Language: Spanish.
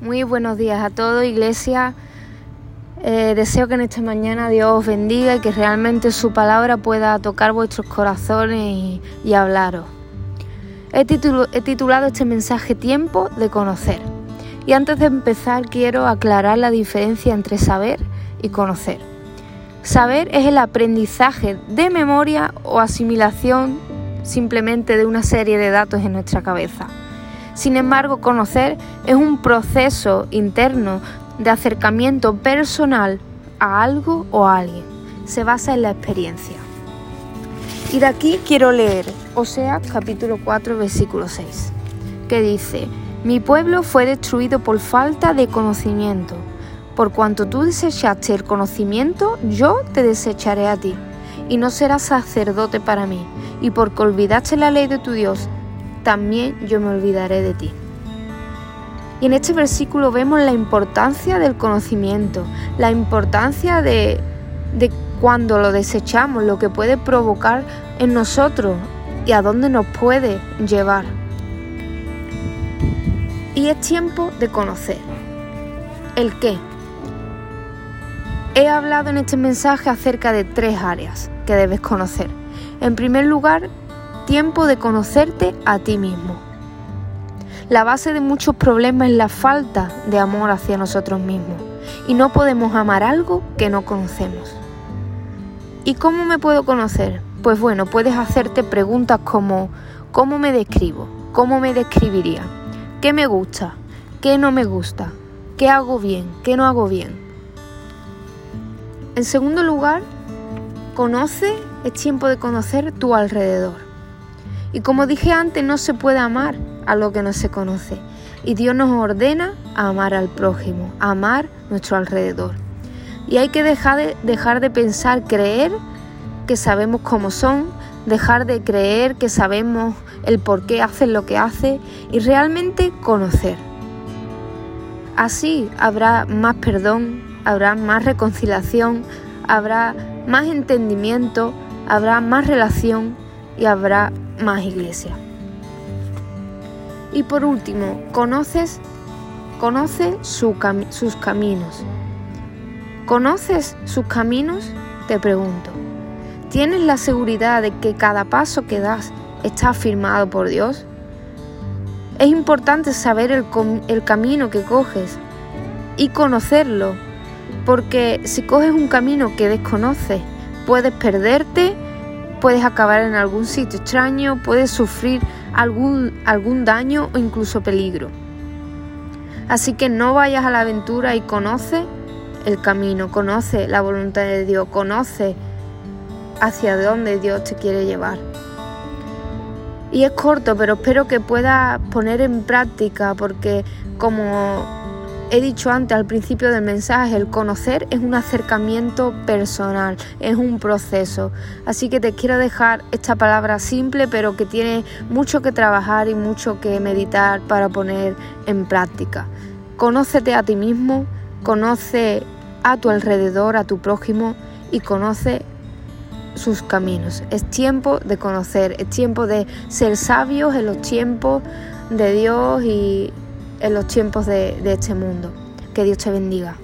Muy buenos días a todos, iglesia. Eh, deseo que en esta mañana Dios os bendiga y que realmente su palabra pueda tocar vuestros corazones y, hablaros. He, he titulado este mensaje Tiempo de conocer. Y antes de empezar quiero aclarar la diferencia entre saber y conocer. Saber es el aprendizaje de memoria o asimilación simplemente de una serie de datos en nuestra cabeza. Sin embargo, conocer es un proceso interno de acercamiento personal a algo o a alguien. Se basa en la experiencia. Y de aquí quiero leer Oseas capítulo 4 versículo 6, que dice, Mi pueblo fue destruido por falta de conocimiento. Por cuanto tú desechaste el conocimiento, yo te desecharé a ti, y no serás sacerdote para mí. Y porque olvidaste la ley de tu Dios, también yo me olvidaré de ti. Y en este versículo vemos la importancia del conocimiento, la importancia de, de cuando lo desechamos, lo que puede provocar en nosotros y a dónde nos puede llevar. Y es tiempo de conocer. ¿El qué? He hablado en este mensaje acerca de tres áreas que debes conocer. En primer lugar, tiempo de conocerte a ti mismo. La base de muchos problemas es la falta de amor hacia nosotros mismos y no podemos amar algo que no conocemos. ¿Y cómo me puedo conocer? Pues bueno, puedes hacerte preguntas como ¿cómo me describo? ¿Cómo me describiría? ¿Qué me gusta? ¿Qué no me gusta? ¿Qué hago bien? ¿Qué no hago bien? En segundo lugar, conoce, es tiempo de conocer tu alrededor. Y como dije antes, no se puede amar a lo que no se conoce. Y Dios nos ordena a amar al prójimo, a amar nuestro alrededor. Y hay que dejar de, dejar de pensar, creer que sabemos cómo son, dejar de creer que sabemos el por qué hacen lo que hacen y realmente conocer. Así habrá más perdón, habrá más reconciliación, habrá más entendimiento, habrá más relación y habrá más iglesia. Y por último, ¿conoces? Conoce sus caminos. ¿Conoces sus caminos? Te pregunto. ¿Tienes la seguridad de que cada paso que das está firmado por Dios? Es importante saber el, el camino que coges y conocerlo, porque si coges un camino que desconoces, puedes perderte puedes acabar en algún sitio extraño, puedes sufrir algún, algún daño o incluso peligro. Así que no vayas a la aventura y conoce el camino, conoce la voluntad de Dios, conoce hacia dónde Dios te quiere llevar. Y es corto, pero espero que puedas poner en práctica porque como he dicho antes al principio del mensaje, el conocer es un acercamiento personal, es un proceso. Así que te quiero dejar esta palabra simple, pero que tiene mucho que trabajar y mucho que meditar para poner en práctica. Conócete a ti mismo, conoce a tu alrededor, a tu prójimo y conoce sus caminos. Es tiempo de conocer, es tiempo de ser sabios en los tiempos de Dios y en los tiempos de, este mundo. Que Dios te bendiga.